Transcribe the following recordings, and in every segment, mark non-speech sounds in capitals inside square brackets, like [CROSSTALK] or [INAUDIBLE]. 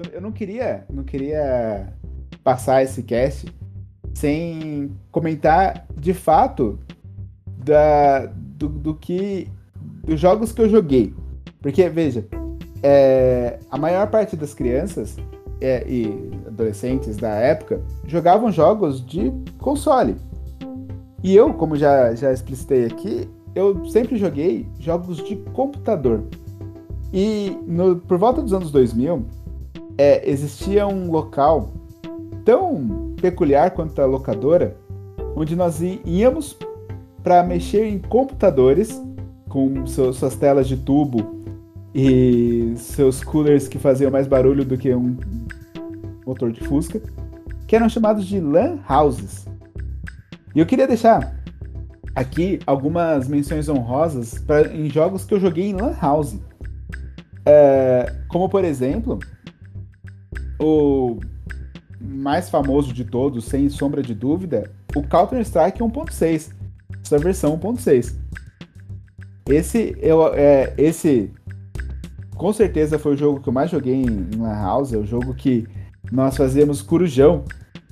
eu, eu não queria, não queria passar esse cast sem comentar de fato da, do, do que dos jogos que eu joguei. Porque, veja, é, a maior parte das crianças é, e adolescentes da época jogavam jogos de console. E eu, como já, já explicitei aqui, eu sempre joguei jogos de computador. E no, por volta dos anos 2000, é, existia um local tão peculiar quanto a locadora, onde nós íamos para mexer em computadores com suas telas de tubo e seus coolers que faziam mais barulho do que um motor de Fusca, que eram chamados de LAN houses. E eu queria deixar aqui algumas menções honrosas pra, em jogos que eu joguei em LAN house. É, como por exemplo, o mais famoso de todos, sem sombra de dúvida, o Counter-Strike 1.6, sua versão 1.6. Esse, eu, é, esse com certeza foi o jogo que eu mais joguei em, em Lan House, é o jogo que nós fazíamos corujão,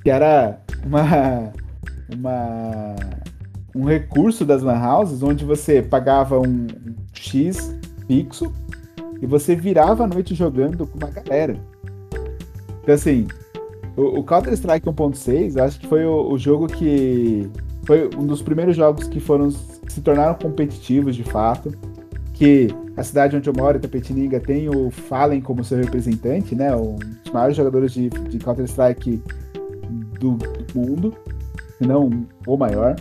que era uma, uma um recurso das Lan Houses, onde você pagava um X fixo e você virava a noite jogando com uma galera. Então, assim, o, o Counter-Strike 1.6, eu acho que foi o, o, jogo que. Foi um dos primeiros jogos que foram que se tornaram competitivos de fato. Que a cidade onde eu moro, Tapetininga, tem o Fallen como seu representante, né? Um dos maiores jogadores de, de Counter-Strike do, do, mundo, se não o maior,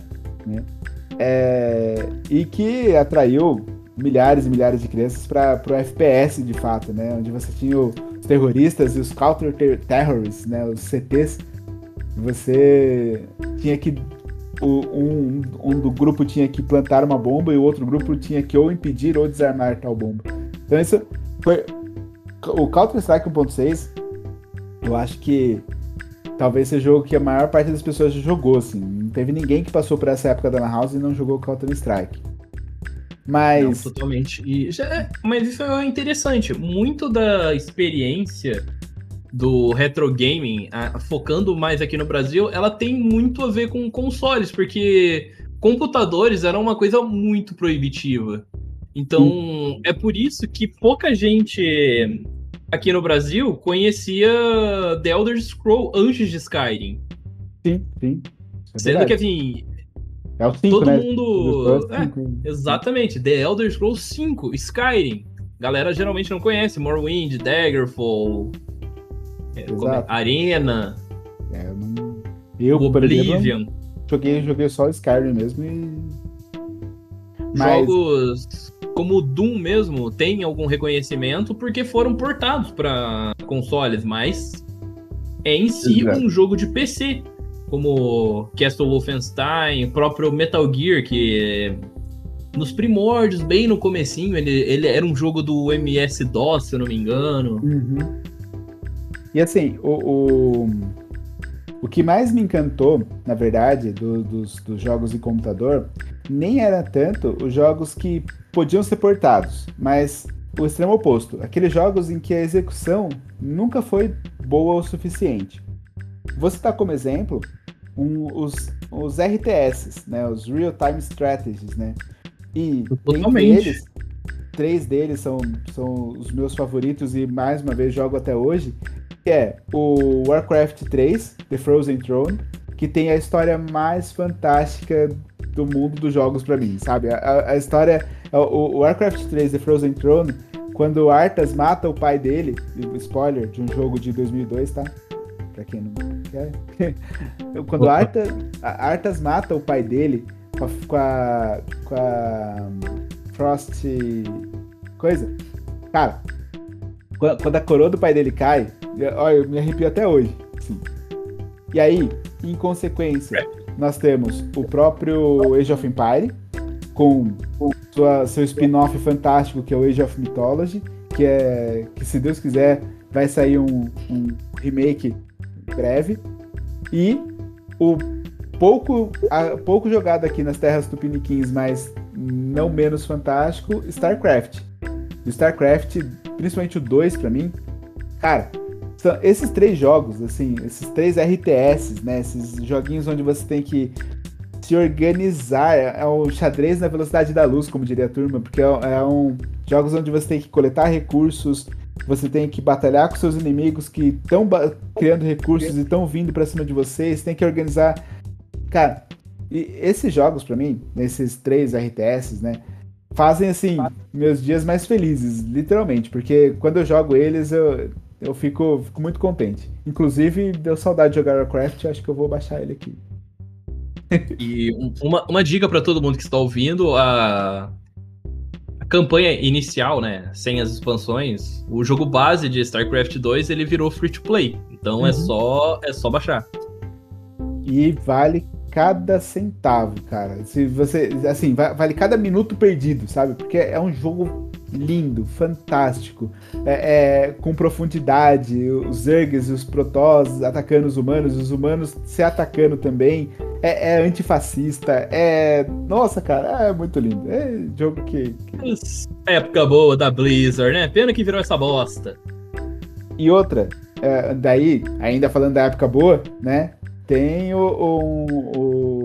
né? É, e que atraiu milhares e milhares de crianças para o FPS de fato, né? Onde você tinha os terroristas e os counter-terrorists, né? Os CTs. Você tinha que um, um do grupo tinha que plantar uma bomba e o outro grupo tinha que ou impedir ou desarmar tal bomba. Então isso foi o Counter Strike 1.6. Eu acho que talvez seja o jogo que a maior parte das pessoas jogou, assim. Não teve ninguém que passou por essa época da Lan House e não jogou Counter Strike. Mas. Não, totalmente. E já é, mas isso é interessante. Muito da experiência do retro gaming, a, focando mais aqui no Brasil, ela tem muito a ver com consoles, porque computadores eram uma coisa muito proibitiva. Então, é por isso que pouca gente aqui no Brasil conhecia The Elder Scroll antes de Skyrim. Sim, sim. É Sendo que, assim, é o 5, Todo né? mundo. É, exatamente. The Elder Scrolls 5, Skyrim. Galera geralmente não conhece. Morrowind, Daggerfall, é, é, Arena. É, eu não. Eu, Oblivion. Exemplo, joguei, joguei só Skyrim mesmo e. Mas... Jogos como Doom mesmo tem algum reconhecimento porque foram portados para consoles, mas é em si Exato. um jogo de PC como Castle Wolfenstein, o próprio Metal Gear, que nos primórdios, bem no comecinho, ele, ele era um jogo do MS-DOS, se eu não me engano. Uhum. E assim, o, o, o, que mais me encantou, na verdade, do, dos, dos jogos de computador, nem era tanto os jogos que podiam ser portados, mas o extremo oposto. Aqueles jogos em que a execução nunca foi boa o suficiente. Vou citar como exemplo um, os, os RTS, né? Os Real Time Strategies, né? E Totalmente. entre eles, três deles são, são os meus favoritos e mais uma vez jogo até hoje, que é o Warcraft 3, The Frozen Throne, que tem a história mais fantástica do mundo dos jogos para mim, sabe? A, a história, o, o, Warcraft 3, The Frozen Throne, quando Arthas mata o pai dele, spoiler de um jogo de 2002, tá? Pra quem não quer. [LAUGHS] quando Arthas, Arthas mata o pai dele com a, com a, com a Frost coisa, cara, quando a coroa do pai dele cai, olha, eu me arrepio até hoje. Assim. E aí, em consequência, nós temos o próprio Age of Empire, com sua, seu spin-off fantástico, que é o Age of Mythology, que é que se Deus quiser vai sair um, um remake breve. E o pouco, a, pouco jogado aqui nas terras tupiniquins, mas não menos fantástico, StarCraft. O StarCraft, principalmente o 2 para mim, cara, São esses três jogos, assim, esses três RTS, né? Esses joguinhos onde você tem que se organizar. É o xadrez na velocidade da luz, como diria a turma, porque é, é um jogos onde você tem que coletar recursos, você tem que batalhar com seus inimigos que estão criando recursos e estão vindo para cima de vocês, tem que organizar. Cara, e esses jogos para mim, nesses três RTS, né, fazem assim meus dias mais felizes, literalmente, porque quando eu jogo eles eu eu fico, fico muito contente. Inclusive, deu saudade de jogar Warcraft, acho que eu vou baixar ele aqui. E uma, uma dica para todo mundo que está ouvindo, a campanha inicial, né, sem as expansões, o jogo base de StarCraft 2, ele virou free to play. Então é uhum. é só é só baixar. E vale cada centavo, cara. Se você, assim, vale cada minuto perdido, sabe? Porque é um jogo lindo, fantástico, é, é, com profundidade, os Zergs e os Protoss atacando os humanos, os humanos se atacando também, é, é antifascista, é... Nossa, cara, é muito lindo, é jogo que... que... Época boa da Blizzard, né? Pena que virou essa bosta. E outra, é, daí, ainda falando da época boa, né? Tem o, o, o...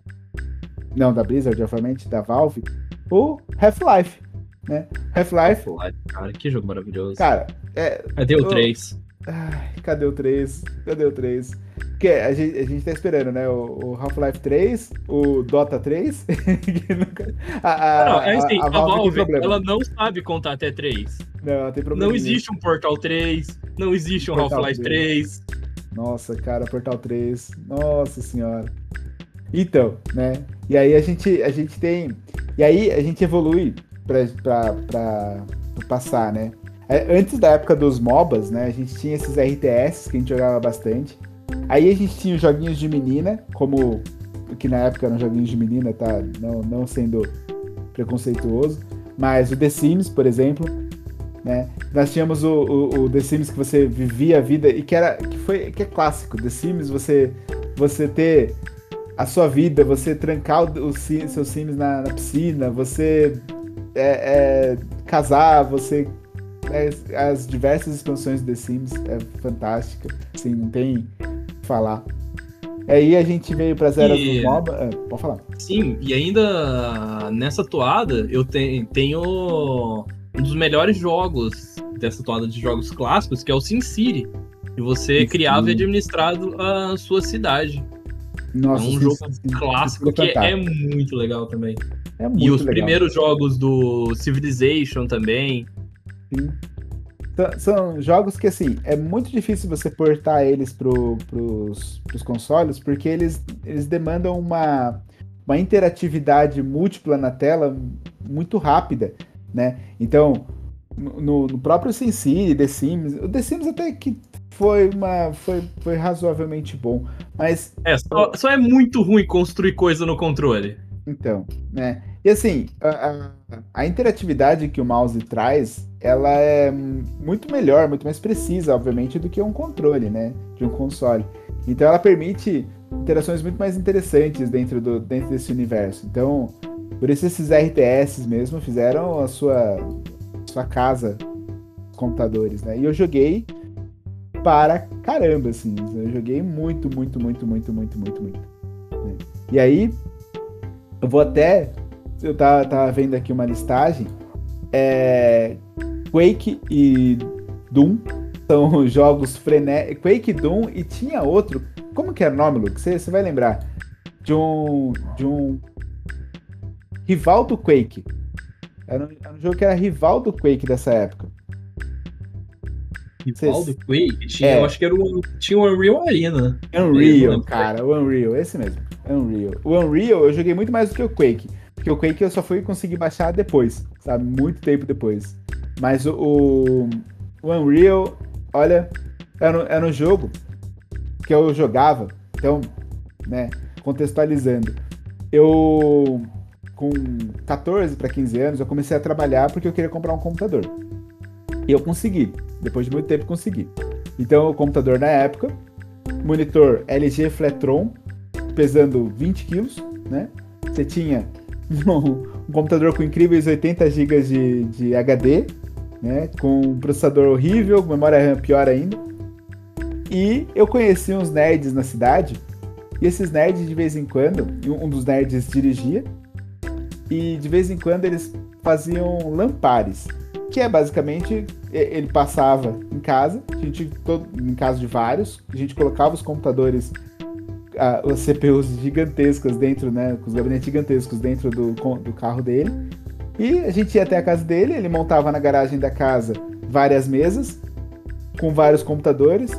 Não, da Blizzard, obviamente, da Valve, o Half-Life né? Half-Life. Cara, que jogo maravilhoso. Cara, é. Cadê o 3? Ai, cadê o 3? Cadê o 3? Porque a gente, a gente tá esperando, né? O, o Half-Life 3, o Dota 3. [LAUGHS] a, a, não, é assim, a, a Valve, Valve ela não sabe contar até 3. Não, tem problema. Não existe um Portal 3, não existe um Half-Life 3. 3. Nossa, cara, Portal 3. Nossa senhora. Então, né? E aí a gente, a gente tem. E aí a gente evolui para passar, né? É, antes da época dos MOBAs, né? A gente tinha esses RTS que a gente jogava bastante. Aí a gente tinha os joguinhos de menina, como que na época eram joguinhos de menina, tá? Não, não sendo preconceituoso. Mas o The Sims, por exemplo, né? Nós tínhamos o, o, o, The Sims que você vivia a vida e que era que foi que é clássico. The Sims você você ter a sua vida, você trancar os seus Sims na, na piscina, você é, é, casar, você. É, as diversas expansões de The Sims é fantástica. Assim, não tem o que falar. Aí a gente veio para Zero e... do MOBA. É, pode falar. Sim, e ainda nessa toada eu te, tenho um dos melhores jogos dessa toada de jogos clássicos, que é o SimCity. E você Sim. criava e administrava a sua cidade. Nossa, é um jogo clássico que é muito legal também. É muito e os legal. primeiros jogos do Civilization também. Sim. São jogos que, assim, é muito difícil você portar eles pro, pros, pros consoles, porque eles, eles demandam uma, uma interatividade múltipla na tela muito rápida, né? Então, no, no próprio SimCity, The Sims, o The Sims até que foi uma foi, foi razoavelmente bom, mas é só, só é muito ruim construir coisa no controle. Então, né? E assim, a, a, a, interatividade que o mouse traz, ela é muito melhor, muito mais precisa, obviamente, do que um controle, né? De um console. Então ela permite interações muito mais interessantes dentro, do, dentro desse universo. Então, por isso esses RTS mesmo fizeram a sua, sua casa, computadores, né? E eu joguei para caramba, assim. Eu joguei muito, muito, muito, muito, muito, muito, muito. Né? E aí, eu vou até eu tava, tava vendo aqui uma listagem. É, Quake e Doom são [LAUGHS] jogos frenéticos. Quake, Doom e tinha outro. Como que era o nome, Luke? Você vai lembrar? De um. De um. Rival do Quake. Era um, era um jogo que era rival do Quake dessa época. Rival do Quake? Tinha, é. Eu acho que era o, tinha o Unreal Arena. Unreal, cara, o Unreal, esse mesmo. Unreal. O Unreal eu joguei muito mais do que o Quake. Porque o Quake eu só fui conseguir baixar depois, sabe? Muito tempo depois. Mas o, o, o Unreal, olha, era, era um jogo que eu jogava. Então, né, contextualizando. Eu, com 14 para 15 anos, eu comecei a trabalhar porque eu queria comprar um computador. E eu consegui. Depois de muito tempo, consegui. Então, o computador na época, monitor LG Flatron, pesando 20 quilos, né? Você tinha [LAUGHS] um, computador com incríveis 80 GB de, de HD, né? Com um processador horrível, memória RAM pior ainda. E eu conheci uns nerds na cidade, e esses nerds de vez em quando, um dos nerds dirigia, e de vez em quando eles faziam lampares, que é basicamente ele passava em casa, a gente todo, em casa de vários, a gente colocava os computadores as CPUs gigantescas dentro, né, com os gabinetes gigantescos dentro do, do carro dele. E a gente ia até a casa dele, ele montava na garagem da casa várias mesas com vários computadores,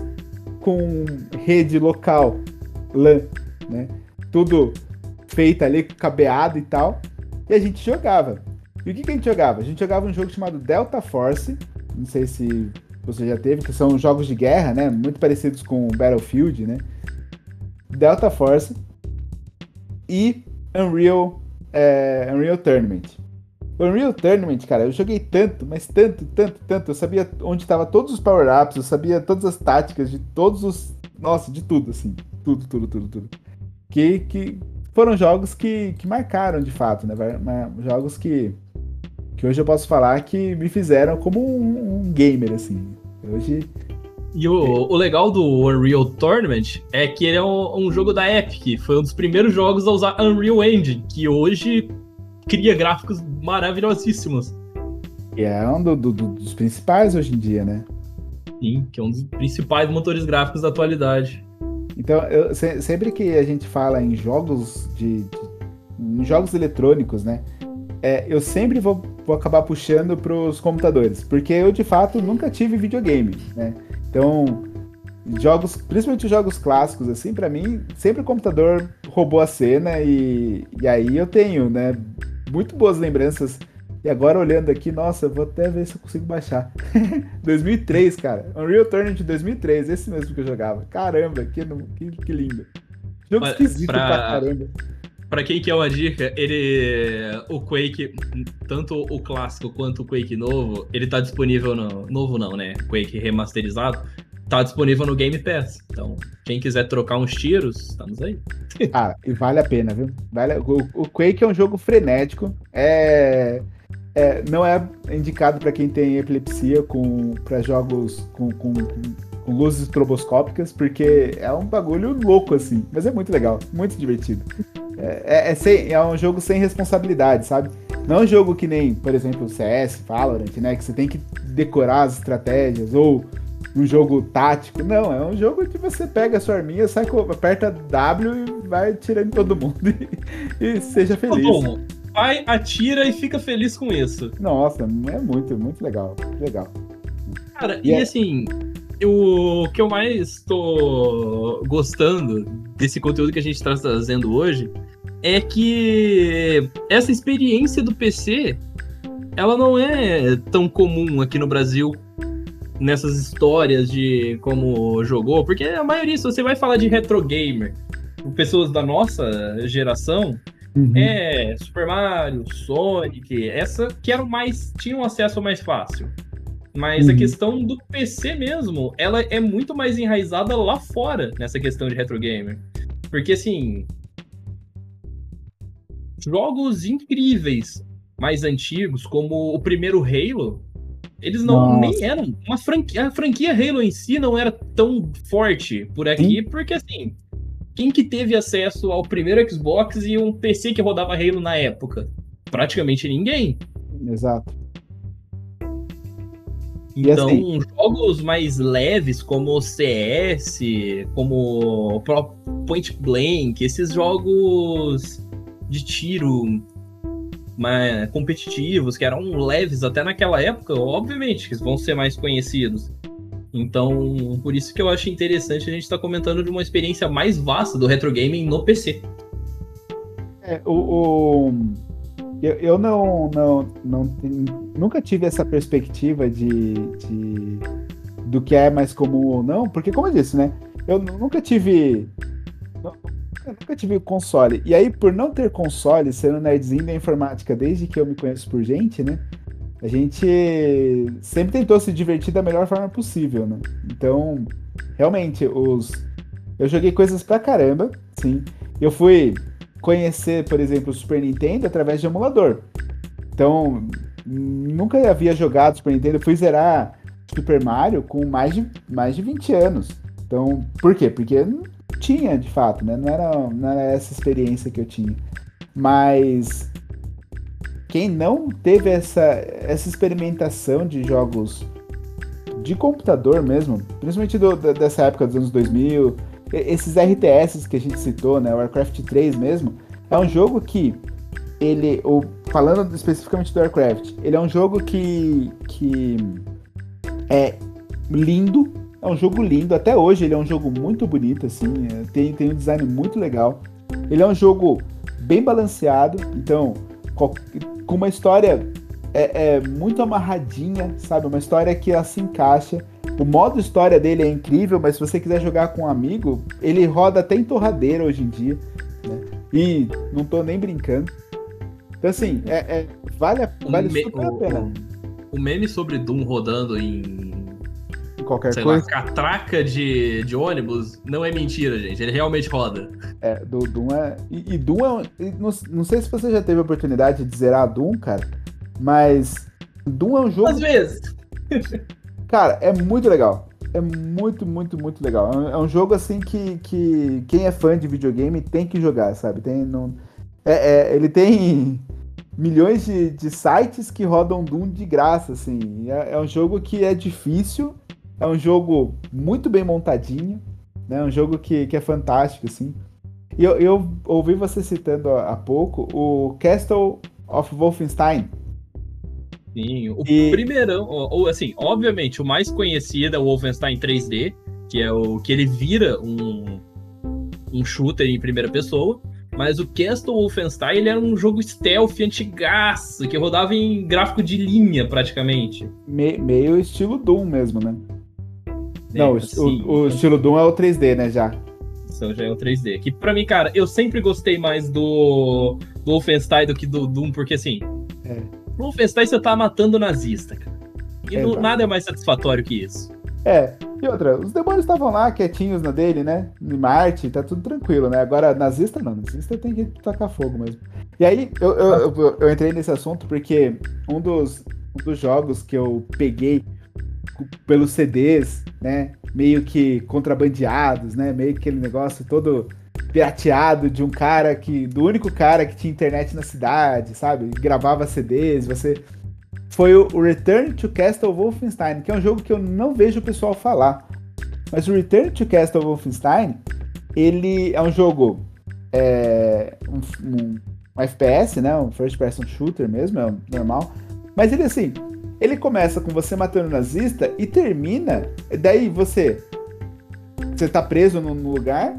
com rede local, LAN, né? Tudo feito ali, cabeado e tal. E a gente jogava. E o que, que a gente jogava? A gente jogava um jogo chamado Delta Force. Não sei se você já teve, que são jogos de guerra, né? Muito parecidos com Battlefield, né? Delta Force e Unreal, é, Unreal Tournament. Unreal Tournament, cara, eu joguei tanto, mas tanto, tanto, tanto. Eu sabia onde estavam todos os power-ups, eu sabia todas as táticas de todos os. Nossa, de tudo, assim. Tudo, tudo, tudo, tudo. Que, que foram jogos que, que marcaram de fato, né? Jogos que, que hoje eu posso falar que me fizeram como um, um gamer, assim. Hoje e o, o, legal do Unreal Tournament é que ele é um, um, jogo da Epic. Foi um dos primeiros jogos a usar Unreal Engine, que hoje cria gráficos maravilhosíssimos. E é um do, do, dos principais hoje em dia, né? Sim, que é um dos principais motores gráficos da atualidade. Então, eu, sempre que a gente fala em jogos de, de em jogos eletrônicos, né? É, eu sempre vou, vou acabar puxando para os computadores, porque eu de fato nunca tive videogame, né? Então, jogos, principalmente jogos clássicos, assim, para mim, sempre o computador roubou a cena e, e aí eu tenho, né, muito boas lembranças. E agora olhando aqui, nossa, vou até ver se eu consigo baixar. [LAUGHS] 2003, cara. Unreal Tournament de 2003, esse mesmo que eu jogava. Caramba, que, que, que lindo. Jogo esquisito pra... pra caramba. Pra quem quer uma dica, ele. O Quake, tanto o clássico quanto o Quake novo, ele tá disponível no. Novo não, né? Quake remasterizado. Tá disponível no Game Pass. Então, quem quiser trocar uns tiros, estamos aí. ah, e vale a pena, viu? Vale, o, o Quake é um jogo frenético. É. É, não é indicado para quem tem epilepsia com para jogos com, com, com, luzes estroboscópicas, porque é um bagulho louco assim, mas é muito legal, muito divertido. É, é, é, sem, é um jogo sem responsabilidade, sabe? Não é um jogo que nem, por exemplo, CS, Valorant, né? Que você tem que decorar as estratégias, ou um jogo tático. Não, é um jogo que você pega a sua arminha, sai, aperta W e vai tirando todo mundo [LAUGHS] e, e seja feliz. Bom, vai, atira e fica feliz com isso. Nossa, é muito, muito legal. Legal. Cara, e, e é... assim, o que eu mais tô gostando desse conteúdo que a gente está trazendo hoje é que essa experiência do PC ela não é tão comum aqui no Brasil nessas histórias de como jogou, porque a maioria, se você vai falar de retro gamer, pessoas da nossa geração, uhum. é Super Mario, Sonic, essa que eram mais tinham acesso mais fácil. Mas uhum. a questão do PC mesmo, ela é muito mais enraizada lá fora nessa questão de retro gamer. Porque assim, jogos incríveis mais antigos, como o primeiro Halo, eles não Nossa. nem eram uma franquia, a franquia Halo em si não era tão forte por aqui, Sim. porque assim, quem que teve acesso ao primeiro Xbox e um PC que rodava Halo na época? Praticamente ninguém. Exato. Então, assim... jogos mais leves como CS, como Point Blank, esses jogos de tiro mais competitivos, que eram leves até naquela época, obviamente, que vão ser mais conhecidos. Então, por isso que eu acho interessante a gente estar tá comentando de uma experiência mais vasta do retro gaming no PC. É, o, o eu, eu não, não, não nunca tive essa perspectiva de, de do que é mais comum ou não, porque como eu disse, né? Eu nunca tive nunca tive console. E aí, por não ter console, sendo nerdzinho da informática desde que eu me conheço por gente, né? A gente sempre tentou se divertir da melhor forma possível, né? Então, realmente, os. Eu joguei coisas pra caramba, sim. Eu fui conhecer, por exemplo, o Super Nintendo através de emulador. Então, nunca havia jogado Super Nintendo. Eu fui zerar Super Mario com mais de, mais de 20 anos. Então, por quê? Porque não tinha, de fato, né? Não era, não era essa experiência que eu tinha. Mas quem não teve essa, essa experimentação de jogos de computador mesmo, principalmente do, dessa época dos anos 2000, esses RTS que a gente citou, né, Warcraft 3 mesmo, é um jogo que ele, ou, falando especificamente do Warcraft, ele é um jogo que, que é lindo, é um jogo lindo, até hoje ele é um jogo muito bonito, assim, é, tem, tem um design muito legal. Ele é um jogo bem balanceado, então, com uma história é, é, muito amarradinha, sabe? Uma história que ela se encaixa. O modo história dele é incrível, mas se você quiser jogar com um amigo, ele roda até em torradeira hoje em dia. Né? E não tô nem brincando. Então, assim, é, é vale, vale super a pena. O, o, meme sobre Doom rodando em. Em qualquer sei coisa. Lá, catraca de, de ônibus não é mentira, gente. Ele realmente roda. É, do Doom é. E, e Doom é. Não, não sei se você já teve a oportunidade de zerar Doom, cara. Mas Doom é um jogo. Às vezes. [LAUGHS] Cara, é muito legal. É muito, muito, muito legal. É um é jogo assim que, que quem é fã de videogame tem que jogar, sabe? Tem, não... é, é ele tem [LAUGHS] milhões de, de sites que rodam Doom de graça, assim. É, é, um jogo que é difícil, é um jogo muito bem montadinho, né? É um jogo que, que é fantástico, assim. E eu, eu ouvi você citando há pouco o Castle of Wolfenstein. Sim, o e... primeirão, ou assim, obviamente, o mais conhecido é o Wolfenstein 3D, que é o que ele vira um, um shooter em primeira pessoa. Mas o Castle Wolfenstein ele era um jogo stealth antigaço, que rodava em gráfico de linha, praticamente. Me, meio estilo Doom mesmo, né? É, Não, assim, o, o, estilo Doom é o 3D, né, já. Então já é o 3D. Que pra mim, cara, eu sempre gostei mais do, do Wolfenstein do que do Doom, porque assim... É Wolfenstein você tá matando nazista, cara. E é, não, nada é mais satisfatório que isso. É, e outra, os demônios estavam lá quietinhos na dele, né? Em Marte, tá tudo tranquilo, né? Agora, nazista não, nazista tem que tacar fogo mesmo. E aí, eu, eu, eu, eu entrei nesse assunto porque um dos, um dos jogos que eu peguei pelos CDs, né? Meio que contrabandeados, né? Meio que aquele negócio todo pirateado de um cara que. do único cara que tinha internet na cidade, sabe? Gravava CDs, você. Foi o Return to Castle Wolfenstein, que é um jogo que eu não vejo o pessoal falar. Mas o Return to Castle Wolfenstein, ele é um jogo. É, um, um, um FPS, né? Um first person shooter mesmo, é normal. Mas ele assim, ele começa com você matando nazista e termina. Daí você. Você tá preso num lugar,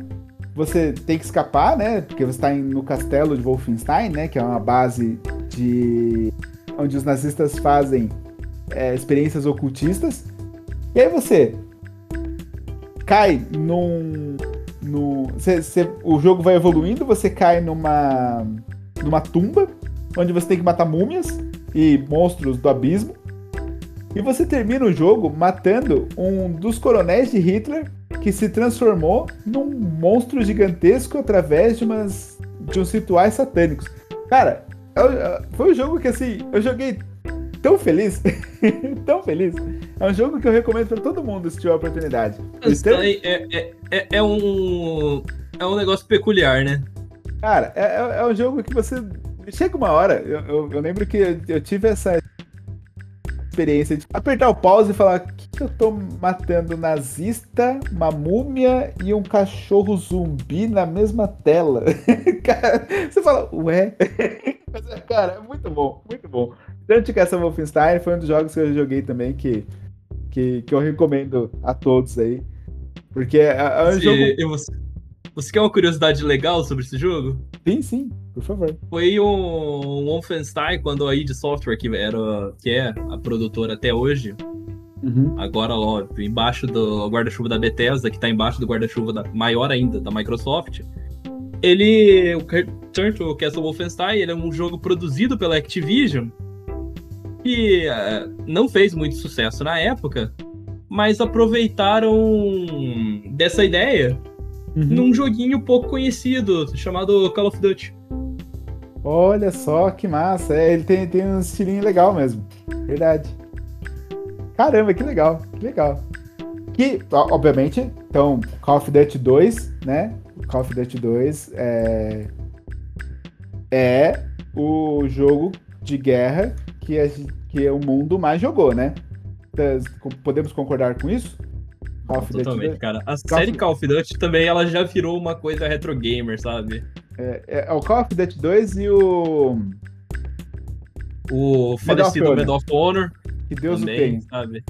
você tem que escapar, né? Porque você está no castelo de Wolfenstein, né? Que é uma base de onde os nazistas fazem é, experiências ocultistas. E aí você cai num, no, cê, cê, o jogo vai evoluindo, você cai numa numa tumba onde você tem que matar múmias e monstros do abismo. E você termina o jogo matando um dos coronéis de Hitler que se transformou num monstro gigantesco através de umas de uns rituais satânicos. Cara, eu, eu, foi um jogo que assim, eu joguei tão feliz, [LAUGHS] tão feliz. É um jogo que eu recomendo para todo mundo se tiver a oportunidade. Então, é, é, é, é, um é um negócio peculiar, né? Cara, é, é, é um jogo que você chega uma hora. Eu, eu, eu lembro que eu tive essa experiência de apertar o pause e falar: que, que eu tô matando nazista, uma múmia e um cachorro zumbi na mesma tela? [LAUGHS] cara, você fala, ué? [LAUGHS] Mas, cara, é muito bom, muito bom. Que essa Wolfenstein foi um dos jogos que eu joguei também que, que, que eu recomendo a todos aí. Porque é, é um jogo. Você quer uma curiosidade legal sobre esse jogo? Sim, sim, por favor. Foi um Wolfenstein, quando a id Software, que, era, que é a produtora até hoje, uhum. agora ó, embaixo do guarda-chuva da Bethesda, que está embaixo do guarda-chuva maior ainda, da Microsoft, ele, o Return to Castle Wolfenstein, ele é um jogo produzido pela Activision, que uh, não fez muito sucesso na época, mas aproveitaram dessa ideia uhum. num joguinho pouco conhecido chamado Call of Duty. Olha só que massa. É, ele tem, tem um estilinho legal mesmo. Verdade. Caramba, que legal, que legal. Que, obviamente, então, Call of Duty 2, né? Call of Duty 2 é, é o jogo de guerra que, a, que o mundo mais jogou, né? Então, podemos concordar com isso? Call of Totalmente, Duty cara. A Call série. Call of Duty também, ela já virou uma coisa retro gamer, sabe? É, é, é o Call of Duty 2 e o... O falecido Medal of Honor. Que Deus também, o tem. sabe?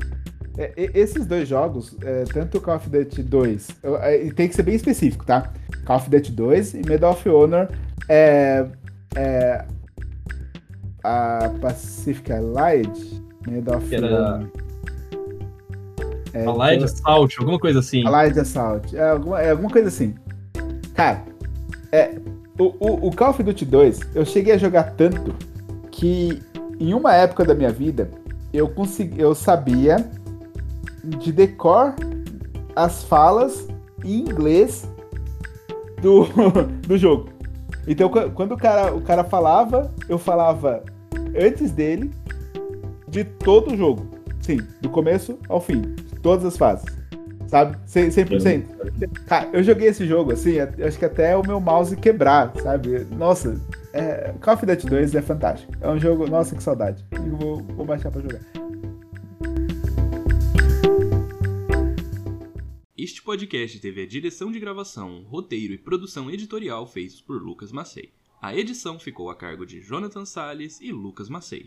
É, esses dois jogos, é, tanto o Call of Duty 2, é, tem que ser bem específico, tá? Call of Duty 2 e Medal of Honor é, é a Pacific Allied, Medal of Honor. É, Allied então, Assault, alguma coisa assim. Allied Assault, é alguma, é alguma coisa assim. Cara, é, o, o, o Call of Duty 2, eu cheguei a jogar tanto que em uma época da minha vida eu consegui, eu sabia de decor as falas em inglês do, [LAUGHS] do jogo. Então, quando o cara, o cara falava, eu falava antes dele de todo o jogo. Sim, do começo ao fim. Todas as fases. Sabe? 100%. Cara, eu joguei esse jogo, assim, acho que até o meu mouse quebrar, sabe? Nossa, é, Call of Duty 2 é fantástico. É um jogo, nossa, que saudade. Eu vou, vou baixar pra jogar. Este podcast teve a direção de gravação, roteiro e produção editorial feitos por Lucas Macei. A edição ficou a cargo de Jonathan Salles e Lucas Macei.